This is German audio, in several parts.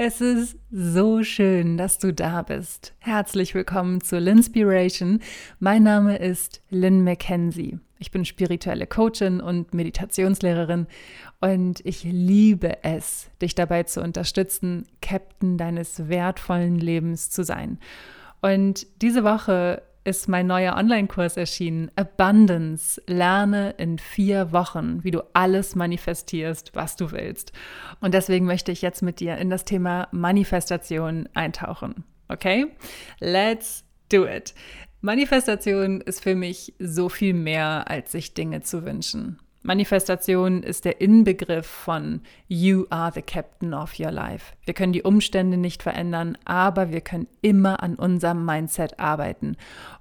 Es ist so schön, dass du da bist. Herzlich willkommen zu Linspiration. Mein Name ist Lynn McKenzie. Ich bin spirituelle Coachin und Meditationslehrerin und ich liebe es, dich dabei zu unterstützen, Captain deines wertvollen Lebens zu sein. Und diese Woche ist mein neuer Online-Kurs erschienen. Abundance. Lerne in vier Wochen, wie du alles manifestierst, was du willst. Und deswegen möchte ich jetzt mit dir in das Thema Manifestation eintauchen. Okay? Let's do it. Manifestation ist für mich so viel mehr, als sich Dinge zu wünschen. Manifestation ist der Inbegriff von You are the captain of your life. Wir können die Umstände nicht verändern, aber wir können immer an unserem Mindset arbeiten.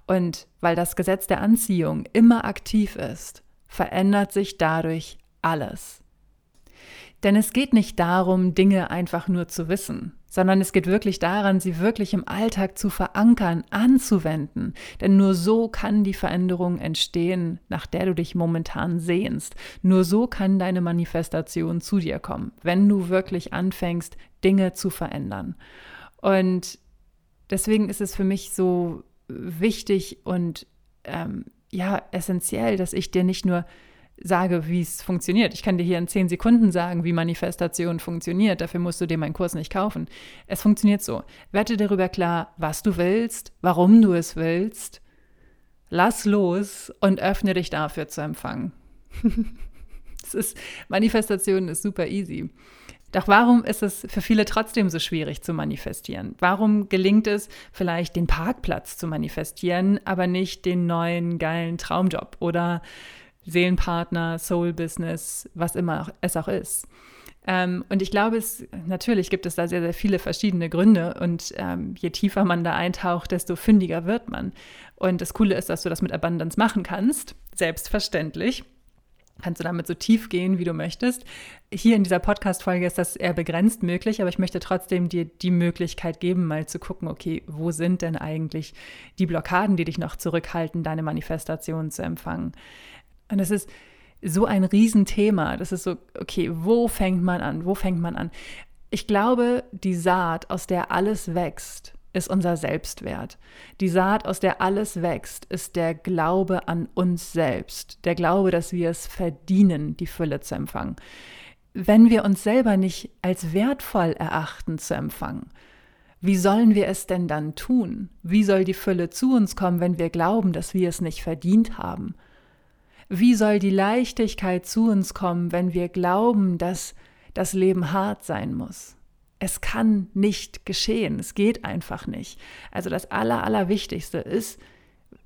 Und weil das Gesetz der Anziehung immer aktiv ist, verändert sich dadurch alles. Denn es geht nicht darum, Dinge einfach nur zu wissen, sondern es geht wirklich daran, sie wirklich im Alltag zu verankern, anzuwenden. Denn nur so kann die Veränderung entstehen, nach der du dich momentan sehnst. Nur so kann deine Manifestation zu dir kommen, wenn du wirklich anfängst, Dinge zu verändern. Und deswegen ist es für mich so wichtig und ähm, ja, essentiell, dass ich dir nicht nur sage, wie es funktioniert. Ich kann dir hier in zehn Sekunden sagen, wie Manifestation funktioniert. Dafür musst du dir meinen Kurs nicht kaufen. Es funktioniert so. Werde darüber klar, was du willst, warum du es willst. Lass los und öffne dich dafür zu empfangen. es ist, Manifestation ist super easy. Doch warum ist es für viele trotzdem so schwierig zu manifestieren? Warum gelingt es vielleicht, den Parkplatz zu manifestieren, aber nicht den neuen geilen Traumjob oder Seelenpartner, Soul Business, was immer es auch ist. Ähm, und ich glaube, es natürlich gibt es da sehr, sehr viele verschiedene Gründe. Und ähm, je tiefer man da eintaucht, desto fündiger wird man. Und das Coole ist, dass du das mit Abundance machen kannst, selbstverständlich kannst du damit so tief gehen, wie du möchtest. Hier in dieser Podcast-Folge ist das eher begrenzt möglich, aber ich möchte trotzdem dir die Möglichkeit geben, mal zu gucken, okay, wo sind denn eigentlich die Blockaden, die dich noch zurückhalten, deine Manifestation zu empfangen? Und es ist so ein Riesenthema. Das ist so, okay, wo fängt man an? Wo fängt man an? Ich glaube, die Saat, aus der alles wächst, ist unser Selbstwert. Die Saat, aus der alles wächst, ist der Glaube an uns selbst. Der Glaube, dass wir es verdienen, die Fülle zu empfangen. Wenn wir uns selber nicht als wertvoll erachten zu empfangen, wie sollen wir es denn dann tun? Wie soll die Fülle zu uns kommen, wenn wir glauben, dass wir es nicht verdient haben? Wie soll die Leichtigkeit zu uns kommen, wenn wir glauben, dass das Leben hart sein muss? Es kann nicht geschehen, es geht einfach nicht. Also das Aller, Allerwichtigste ist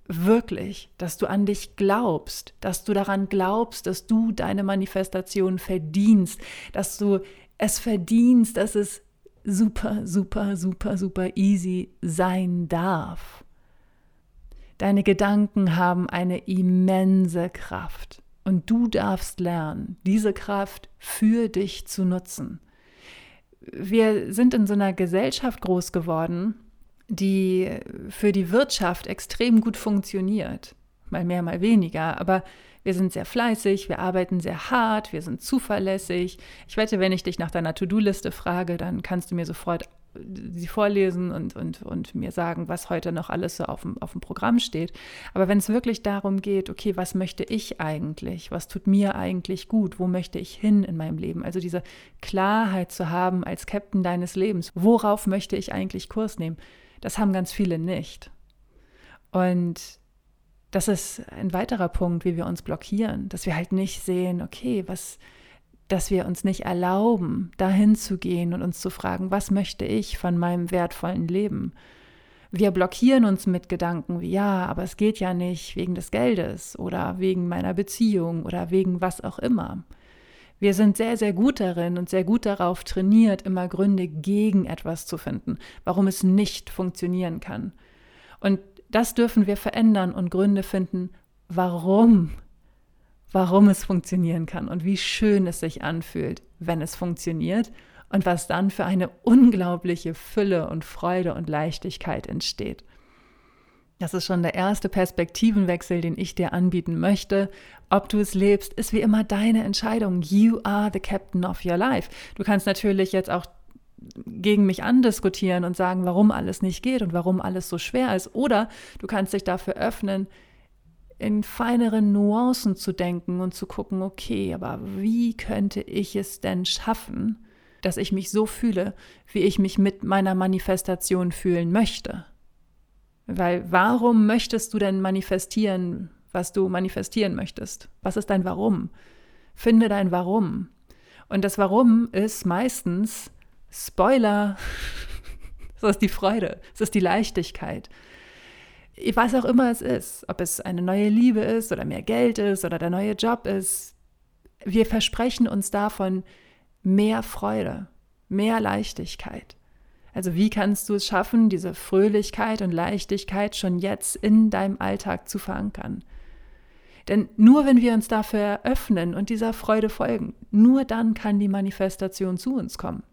wirklich, dass du an dich glaubst, dass du daran glaubst, dass du deine Manifestation verdienst, dass du es verdienst, dass es super, super, super, super easy sein darf. Deine Gedanken haben eine immense Kraft und du darfst lernen, diese Kraft für dich zu nutzen. Wir sind in so einer Gesellschaft groß geworden, die für die Wirtschaft extrem gut funktioniert. Mal mehr, mal weniger, aber wir sind sehr fleißig, wir arbeiten sehr hart, wir sind zuverlässig. Ich wette, wenn ich dich nach deiner To-Do-Liste frage, dann kannst du mir sofort sie vorlesen und, und, und mir sagen, was heute noch alles so auf dem, auf dem Programm steht. Aber wenn es wirklich darum geht, okay, was möchte ich eigentlich? Was tut mir eigentlich gut? Wo möchte ich hin in meinem Leben? Also diese Klarheit zu haben als Captain deines Lebens. Worauf möchte ich eigentlich Kurs nehmen? Das haben ganz viele nicht. Und das ist ein weiterer Punkt, wie wir uns blockieren, dass wir halt nicht sehen, okay, was, dass wir uns nicht erlauben, dahin zu gehen und uns zu fragen, was möchte ich von meinem wertvollen Leben? Wir blockieren uns mit Gedanken wie, ja, aber es geht ja nicht wegen des Geldes oder wegen meiner Beziehung oder wegen was auch immer. Wir sind sehr, sehr gut darin und sehr gut darauf trainiert, immer Gründe gegen etwas zu finden, warum es nicht funktionieren kann. Und das dürfen wir verändern und Gründe finden, warum warum es funktionieren kann und wie schön es sich anfühlt, wenn es funktioniert und was dann für eine unglaubliche Fülle und Freude und Leichtigkeit entsteht. Das ist schon der erste Perspektivenwechsel, den ich dir anbieten möchte. Ob du es lebst, ist wie immer deine Entscheidung. You are the captain of your life. Du kannst natürlich jetzt auch gegen mich andiskutieren und sagen, warum alles nicht geht und warum alles so schwer ist. Oder du kannst dich dafür öffnen, in feineren Nuancen zu denken und zu gucken, okay, aber wie könnte ich es denn schaffen, dass ich mich so fühle, wie ich mich mit meiner Manifestation fühlen möchte? Weil warum möchtest du denn manifestieren, was du manifestieren möchtest? Was ist dein Warum? Finde dein Warum. Und das Warum ist meistens Spoiler. das ist die Freude, es ist die Leichtigkeit. Was auch immer es ist, ob es eine neue Liebe ist oder mehr Geld ist oder der neue Job ist, wir versprechen uns davon mehr Freude, mehr Leichtigkeit. Also wie kannst du es schaffen, diese Fröhlichkeit und Leichtigkeit schon jetzt in deinem Alltag zu verankern? Denn nur wenn wir uns dafür öffnen und dieser Freude folgen, nur dann kann die Manifestation zu uns kommen.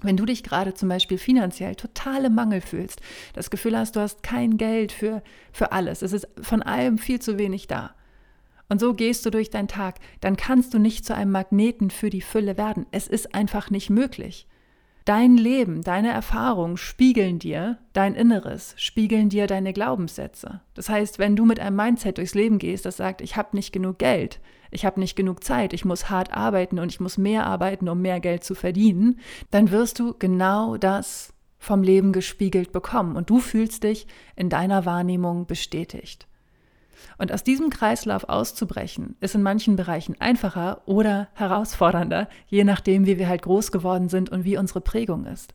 Wenn du dich gerade zum Beispiel finanziell total im Mangel fühlst, das Gefühl hast, du hast kein Geld für, für alles, es ist von allem viel zu wenig da. Und so gehst du durch deinen Tag, dann kannst du nicht zu einem Magneten für die Fülle werden. Es ist einfach nicht möglich. Dein Leben, deine Erfahrungen spiegeln dir dein Inneres, spiegeln dir deine Glaubenssätze. Das heißt, wenn du mit einem Mindset durchs Leben gehst, das sagt, ich habe nicht genug Geld, ich habe nicht genug Zeit, ich muss hart arbeiten und ich muss mehr arbeiten, um mehr Geld zu verdienen, dann wirst du genau das vom Leben gespiegelt bekommen und du fühlst dich in deiner Wahrnehmung bestätigt. Und aus diesem Kreislauf auszubrechen, ist in manchen Bereichen einfacher oder herausfordernder, je nachdem, wie wir halt groß geworden sind und wie unsere Prägung ist.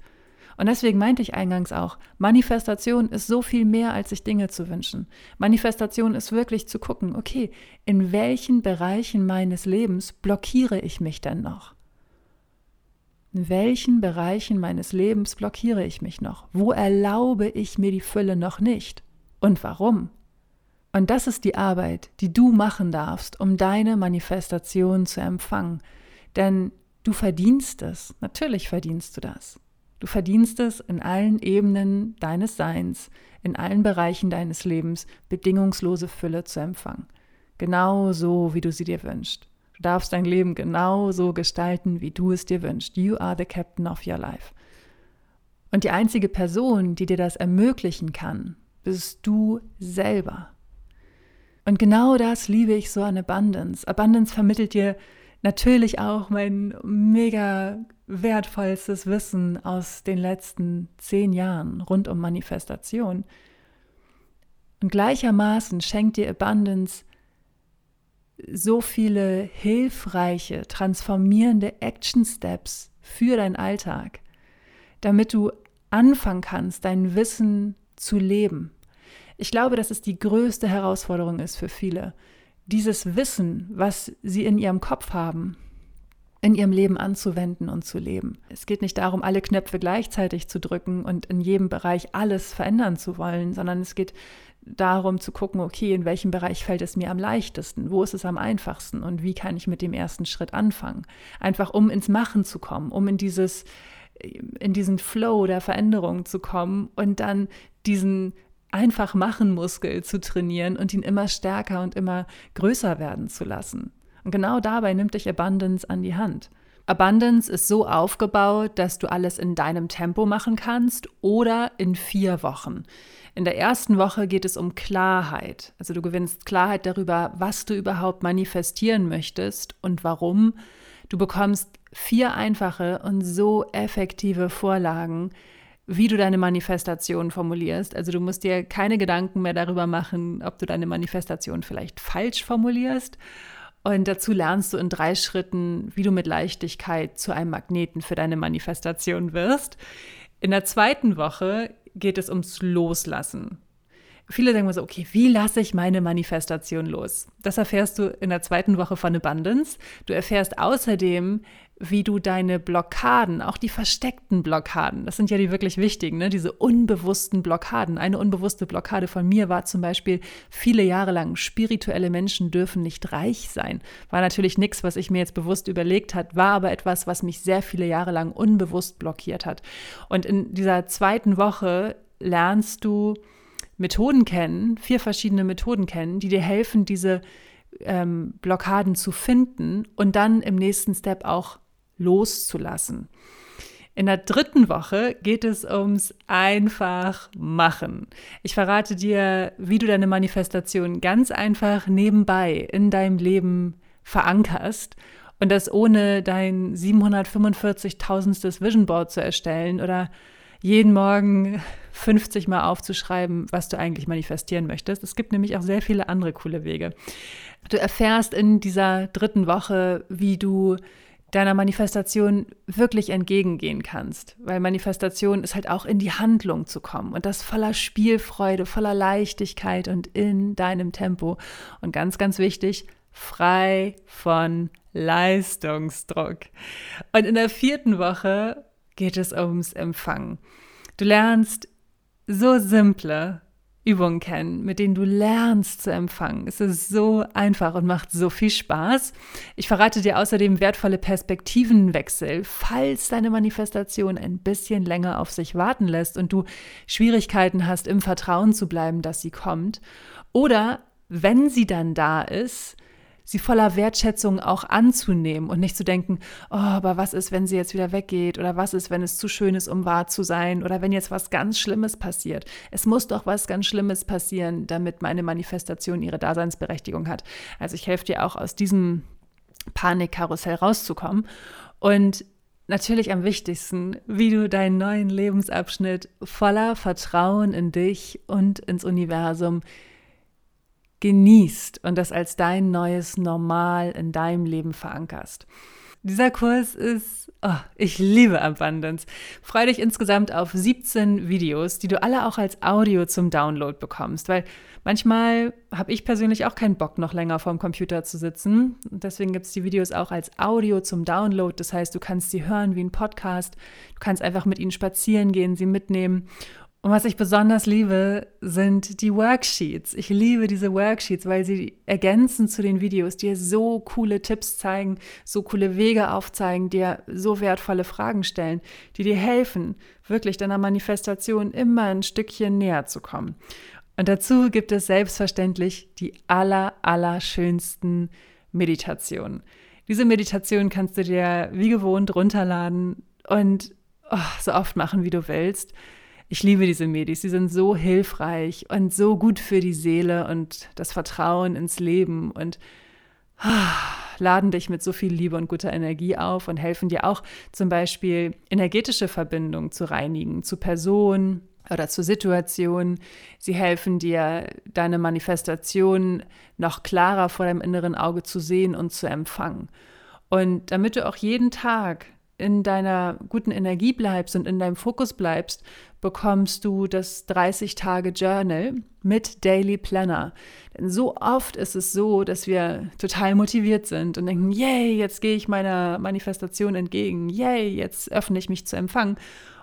Und deswegen meinte ich eingangs auch, Manifestation ist so viel mehr, als sich Dinge zu wünschen. Manifestation ist wirklich zu gucken, okay, in welchen Bereichen meines Lebens blockiere ich mich denn noch? In welchen Bereichen meines Lebens blockiere ich mich noch? Wo erlaube ich mir die Fülle noch nicht? Und warum? Und das ist die Arbeit, die du machen darfst, um deine Manifestation zu empfangen. Denn du verdienst es, natürlich verdienst du das. Du verdienst es in allen Ebenen deines Seins, in allen Bereichen deines Lebens, bedingungslose Fülle zu empfangen. Genau so, wie du sie dir wünschst. Du darfst dein Leben genau so gestalten, wie du es dir wünschst. You are the captain of your life. Und die einzige Person, die dir das ermöglichen kann, bist du selber. Und genau das liebe ich so an Abundance. Abundance vermittelt dir natürlich auch mein mega wertvollstes Wissen aus den letzten zehn Jahren rund um Manifestation. Und gleichermaßen schenkt dir Abundance so viele hilfreiche, transformierende Action Steps für deinen Alltag, damit du anfangen kannst, dein Wissen zu leben. Ich glaube, dass es die größte Herausforderung ist für viele, dieses Wissen, was sie in ihrem Kopf haben, in ihrem Leben anzuwenden und zu leben. Es geht nicht darum, alle Knöpfe gleichzeitig zu drücken und in jedem Bereich alles verändern zu wollen, sondern es geht darum zu gucken, okay, in welchem Bereich fällt es mir am leichtesten, wo ist es am einfachsten und wie kann ich mit dem ersten Schritt anfangen. Einfach um ins Machen zu kommen, um in dieses in diesen Flow der Veränderung zu kommen und dann diesen einfach machen Muskel zu trainieren und ihn immer stärker und immer größer werden zu lassen. Und genau dabei nimmt dich Abundance an die Hand. Abundance ist so aufgebaut, dass du alles in deinem Tempo machen kannst oder in vier Wochen. In der ersten Woche geht es um Klarheit. Also du gewinnst Klarheit darüber, was du überhaupt manifestieren möchtest und warum. Du bekommst vier einfache und so effektive Vorlagen, wie du deine Manifestation formulierst. Also du musst dir keine Gedanken mehr darüber machen, ob du deine Manifestation vielleicht falsch formulierst. Und dazu lernst du in drei Schritten, wie du mit Leichtigkeit zu einem Magneten für deine Manifestation wirst. In der zweiten Woche geht es ums Loslassen. Viele denken so, okay, wie lasse ich meine Manifestation los? Das erfährst du in der zweiten Woche von Abundance. Du erfährst außerdem, wie du deine Blockaden, auch die versteckten Blockaden, das sind ja die wirklich wichtigen, ne? diese unbewussten Blockaden. Eine unbewusste Blockade von mir war zum Beispiel viele Jahre lang, spirituelle Menschen dürfen nicht reich sein. War natürlich nichts, was ich mir jetzt bewusst überlegt hat, war aber etwas, was mich sehr viele Jahre lang unbewusst blockiert hat. Und in dieser zweiten Woche lernst du Methoden kennen, vier verschiedene Methoden kennen, die dir helfen, diese ähm, Blockaden zu finden und dann im nächsten Step auch loszulassen. In der dritten Woche geht es ums einfach machen. Ich verrate dir, wie du deine Manifestation ganz einfach nebenbei in deinem Leben verankerst und das ohne dein 745.000stes Vision Board zu erstellen oder jeden Morgen 50 Mal aufzuschreiben, was du eigentlich manifestieren möchtest. Es gibt nämlich auch sehr viele andere coole Wege. Du erfährst in dieser dritten Woche, wie du deiner Manifestation wirklich entgegengehen kannst. Weil Manifestation ist halt auch in die Handlung zu kommen und das voller Spielfreude, voller Leichtigkeit und in deinem Tempo. Und ganz, ganz wichtig, frei von Leistungsdruck. Und in der vierten Woche geht es ums Empfangen. Du lernst so simple Übungen kennen, mit denen du lernst zu empfangen. Es ist so einfach und macht so viel Spaß. Ich verrate dir außerdem wertvolle Perspektivenwechsel, falls deine Manifestation ein bisschen länger auf sich warten lässt und du Schwierigkeiten hast, im Vertrauen zu bleiben, dass sie kommt. Oder wenn sie dann da ist, sie voller Wertschätzung auch anzunehmen und nicht zu denken, oh, aber was ist, wenn sie jetzt wieder weggeht oder was ist, wenn es zu schön ist, um wahr zu sein oder wenn jetzt was ganz Schlimmes passiert. Es muss doch was ganz Schlimmes passieren, damit meine Manifestation ihre Daseinsberechtigung hat. Also ich helfe dir auch aus diesem Panikkarussell rauszukommen und natürlich am wichtigsten, wie du deinen neuen Lebensabschnitt voller Vertrauen in dich und ins Universum genießt und das als dein neues Normal in deinem Leben verankerst. Dieser Kurs ist, oh, ich liebe Abundance. Freue dich insgesamt auf 17 Videos, die du alle auch als Audio zum Download bekommst, weil manchmal habe ich persönlich auch keinen Bock, noch länger vorm Computer zu sitzen. Und deswegen gibt es die Videos auch als Audio zum Download. Das heißt, du kannst sie hören wie ein Podcast. Du kannst einfach mit ihnen spazieren gehen, sie mitnehmen und was ich besonders liebe, sind die Worksheets. Ich liebe diese Worksheets, weil sie ergänzen zu den Videos, dir so coole Tipps zeigen, so coole Wege aufzeigen, dir so wertvolle Fragen stellen, die dir helfen, wirklich deiner Manifestation immer ein Stückchen näher zu kommen. Und dazu gibt es selbstverständlich die aller, aller schönsten Meditationen. Diese Meditation kannst du dir wie gewohnt runterladen und oh, so oft machen, wie du willst. Ich liebe diese Medis, sie sind so hilfreich und so gut für die Seele und das Vertrauen ins Leben und ah, laden dich mit so viel Liebe und guter Energie auf und helfen dir auch zum Beispiel energetische Verbindungen zu reinigen, zu Personen oder zu Situationen. Sie helfen dir, deine Manifestation noch klarer vor deinem inneren Auge zu sehen und zu empfangen. Und damit du auch jeden Tag in deiner guten Energie bleibst und in deinem Fokus bleibst, bekommst du das 30-Tage-Journal mit Daily Planner. Denn so oft ist es so, dass wir total motiviert sind und denken, yay, jetzt gehe ich meiner Manifestation entgegen, yay, jetzt öffne ich mich zu empfangen.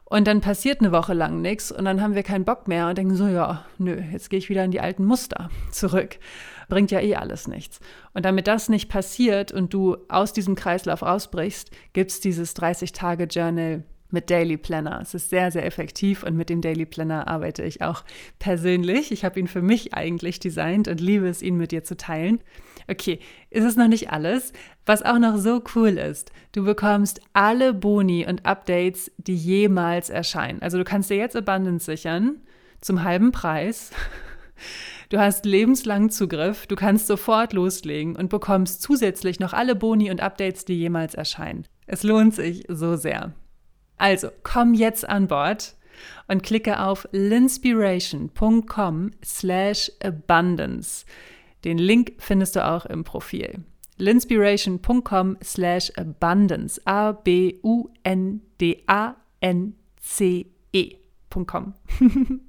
Und dann passiert eine Woche lang nichts und dann haben wir keinen Bock mehr und denken so, ja, nö, jetzt gehe ich wieder in die alten Muster zurück. Bringt ja eh alles nichts. Und damit das nicht passiert und du aus diesem Kreislauf rausbrichst, gibt es dieses 30-Tage-Journal mit Daily Planner. Es ist sehr, sehr effektiv und mit dem Daily Planner arbeite ich auch persönlich. Ich habe ihn für mich eigentlich designt und liebe es, ihn mit dir zu teilen. Okay, ist es noch nicht alles. Was auch noch so cool ist, du bekommst alle Boni und Updates, die jemals erscheinen. Also du kannst dir jetzt Abundance sichern zum halben Preis. Du hast lebenslang Zugriff, du kannst sofort loslegen und bekommst zusätzlich noch alle Boni und Updates, die jemals erscheinen. Es lohnt sich so sehr. Also komm jetzt an Bord und klicke auf linspiration.com slash abundance. Den Link findest du auch im Profil. linspiration.com slash abundance. A-B-U-N-D-A-N-C-E.com.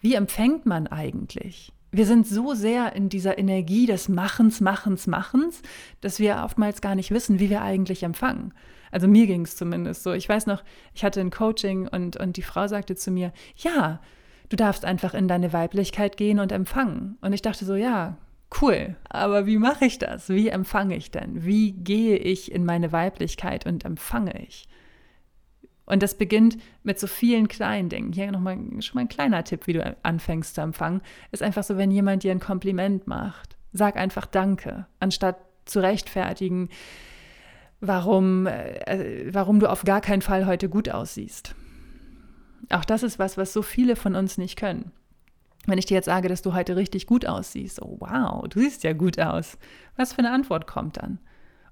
Wie empfängt man eigentlich? Wir sind so sehr in dieser Energie des Machens, Machens, Machens, dass wir oftmals gar nicht wissen, wie wir eigentlich empfangen. Also mir ging es zumindest so. Ich weiß noch, ich hatte ein Coaching und, und die Frau sagte zu mir, ja, du darfst einfach in deine Weiblichkeit gehen und empfangen. Und ich dachte so, ja, cool, aber wie mache ich das? Wie empfange ich denn? Wie gehe ich in meine Weiblichkeit und empfange ich? Und das beginnt mit so vielen kleinen Dingen. Hier nochmal schon mal ein kleiner Tipp, wie du anfängst zu empfangen, ist einfach so, wenn jemand dir ein Kompliment macht, sag einfach Danke, anstatt zu rechtfertigen, warum, äh, warum du auf gar keinen Fall heute gut aussiehst. Auch das ist was, was so viele von uns nicht können. Wenn ich dir jetzt sage, dass du heute richtig gut aussiehst, oh wow, du siehst ja gut aus. Was für eine Antwort kommt dann?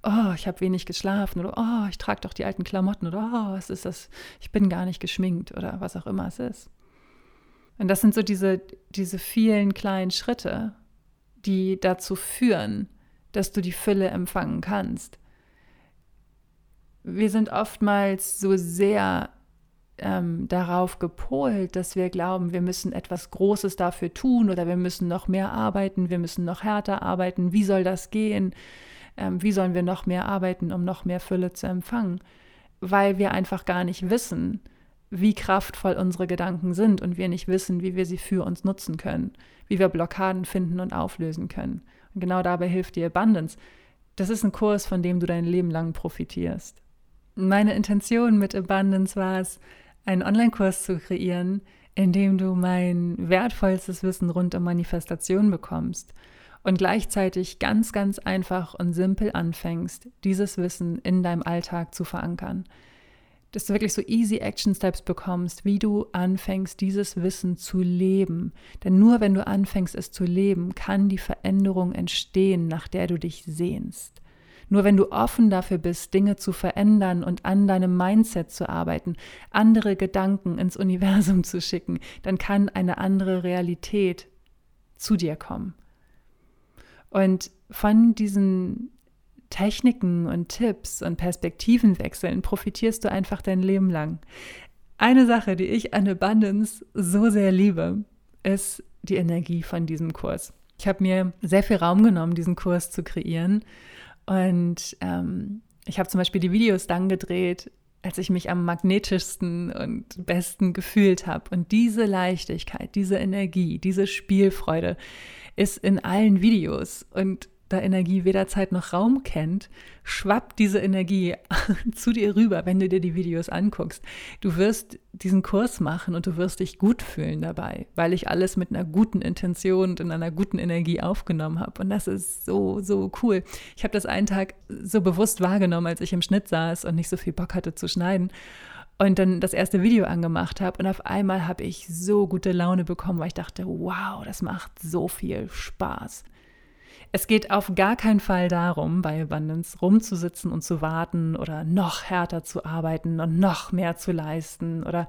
Oh, ich habe wenig geschlafen oder oh, ich trage doch die alten Klamotten oder oh, was ist das? Ich bin gar nicht geschminkt oder was auch immer es ist. Und das sind so diese, diese vielen kleinen Schritte, die dazu führen, dass du die Fülle empfangen kannst. Wir sind oftmals so sehr ähm, darauf gepolt, dass wir glauben, wir müssen etwas Großes dafür tun oder wir müssen noch mehr arbeiten, wir müssen noch härter arbeiten. Wie soll das gehen? Ähm, wie sollen wir noch mehr arbeiten, um noch mehr Fülle zu empfangen? Weil wir einfach gar nicht wissen, wie kraftvoll unsere Gedanken sind und wir nicht wissen, wie wir sie für uns nutzen können, wie wir Blockaden finden und auflösen können. Und genau dabei hilft die Abundance. Das ist ein Kurs, von dem du dein Leben lang profitierst. Meine Intention mit Abundance war es, einen Online-Kurs zu kreieren, in dem du mein wertvollstes Wissen rund um Manifestation bekommst und gleichzeitig ganz, ganz einfach und simpel anfängst, dieses Wissen in deinem Alltag zu verankern. Dass du wirklich so easy Action Steps bekommst, wie du anfängst, dieses Wissen zu leben. Denn nur wenn du anfängst, es zu leben, kann die Veränderung entstehen, nach der du dich sehnst. Nur wenn du offen dafür bist, Dinge zu verändern und an deinem Mindset zu arbeiten, andere Gedanken ins Universum zu schicken, dann kann eine andere Realität zu dir kommen. Und von diesen Techniken und Tipps und Perspektivenwechseln profitierst du einfach dein Leben lang. Eine Sache, die ich an Abundance so sehr liebe, ist die Energie von diesem Kurs. Ich habe mir sehr viel Raum genommen, diesen Kurs zu kreieren und ähm, ich habe zum Beispiel die Videos dann gedreht, als ich mich am magnetischsten und besten gefühlt habe. Und diese Leichtigkeit, diese Energie, diese Spielfreude ist in allen Videos. Und da Energie weder Zeit noch Raum kennt, schwappt diese Energie zu dir rüber, wenn du dir die Videos anguckst. Du wirst diesen Kurs machen und du wirst dich gut fühlen dabei, weil ich alles mit einer guten Intention und in einer guten Energie aufgenommen habe. Und das ist so, so cool. Ich habe das einen Tag so bewusst wahrgenommen, als ich im Schnitt saß und nicht so viel Bock hatte zu schneiden und dann das erste Video angemacht habe und auf einmal habe ich so gute Laune bekommen, weil ich dachte, wow, das macht so viel Spaß. Es geht auf gar keinen Fall darum, bei Abundance rumzusitzen und zu warten oder noch härter zu arbeiten und noch mehr zu leisten oder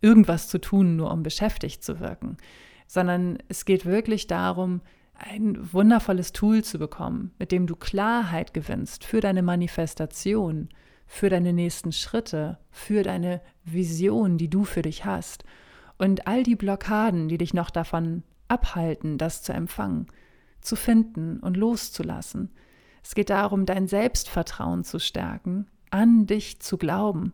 irgendwas zu tun, nur um beschäftigt zu wirken, sondern es geht wirklich darum, ein wundervolles Tool zu bekommen, mit dem du Klarheit gewinnst für deine Manifestation, für deine nächsten Schritte, für deine Vision, die du für dich hast. Und all die Blockaden, die dich noch davon abhalten, das zu empfangen zu finden und loszulassen. Es geht darum, dein Selbstvertrauen zu stärken, an dich zu glauben,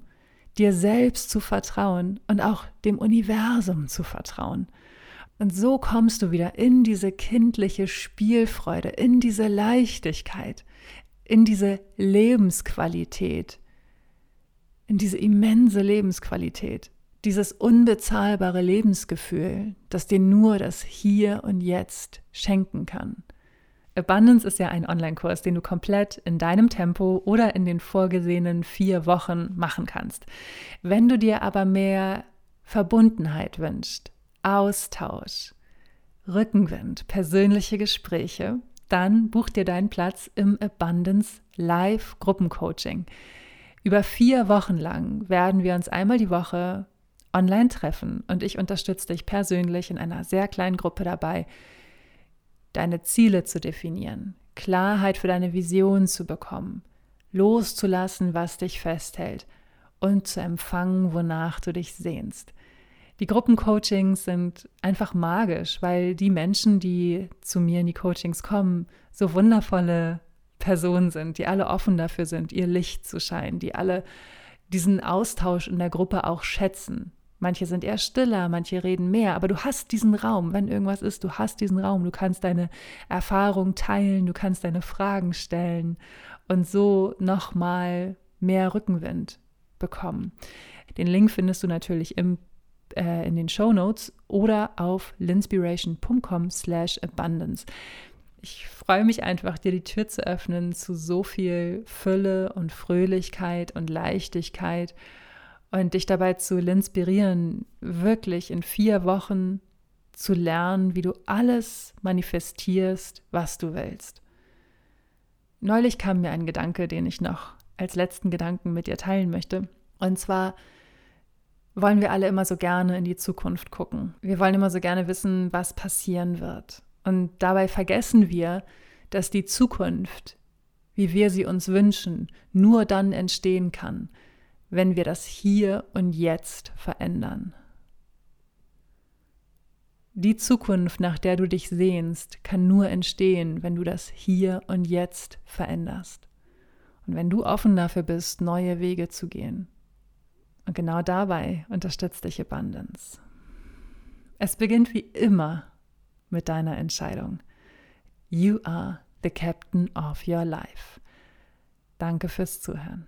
dir selbst zu vertrauen und auch dem Universum zu vertrauen. Und so kommst du wieder in diese kindliche Spielfreude, in diese Leichtigkeit, in diese Lebensqualität, in diese immense Lebensqualität, dieses unbezahlbare Lebensgefühl, das dir nur das Hier und Jetzt schenken kann. Abundance ist ja ein Online-Kurs, den du komplett in deinem Tempo oder in den vorgesehenen vier Wochen machen kannst. Wenn du dir aber mehr Verbundenheit wünschst, Austausch, Rückenwind, persönliche Gespräche, dann buch dir deinen Platz im Abundance Live Gruppencoaching. Über vier Wochen lang werden wir uns einmal die Woche online treffen und ich unterstütze dich persönlich in einer sehr kleinen Gruppe dabei, deine Ziele zu definieren, Klarheit für deine Vision zu bekommen, loszulassen, was dich festhält und zu empfangen, wonach du dich sehnst. Die Gruppencoachings sind einfach magisch, weil die Menschen, die zu mir in die Coachings kommen, so wundervolle Personen sind, die alle offen dafür sind, ihr Licht zu scheinen, die alle diesen Austausch in der Gruppe auch schätzen, Manche sind eher stiller, manche reden mehr, aber du hast diesen Raum, wenn irgendwas ist, du hast diesen Raum, du kannst deine Erfahrung teilen, du kannst deine Fragen stellen und so nochmal mehr Rückenwind bekommen. Den Link findest du natürlich im, äh, in den Show Notes oder auf linspiration.com slash abundance. Ich freue mich einfach, dir die Tür zu öffnen zu so viel Fülle und Fröhlichkeit und Leichtigkeit und dich dabei zu inspirieren, wirklich in vier Wochen zu lernen, wie du alles manifestierst, was du willst. Neulich kam mir ein Gedanke, den ich noch als letzten Gedanken mit dir teilen möchte. Und zwar wollen wir alle immer so gerne in die Zukunft gucken. Wir wollen immer so gerne wissen, was passieren wird. Und dabei vergessen wir, dass die Zukunft, wie wir sie uns wünschen, nur dann entstehen kann, wenn wir das hier und jetzt verändern. Die Zukunft, nach der du dich sehnst, kann nur entstehen, wenn du das hier und jetzt veränderst. Und wenn du offen dafür bist, neue Wege zu gehen. Und genau dabei unterstützt dich Abundance. Es beginnt wie immer mit deiner Entscheidung. You are the captain of your life. Danke fürs Zuhören.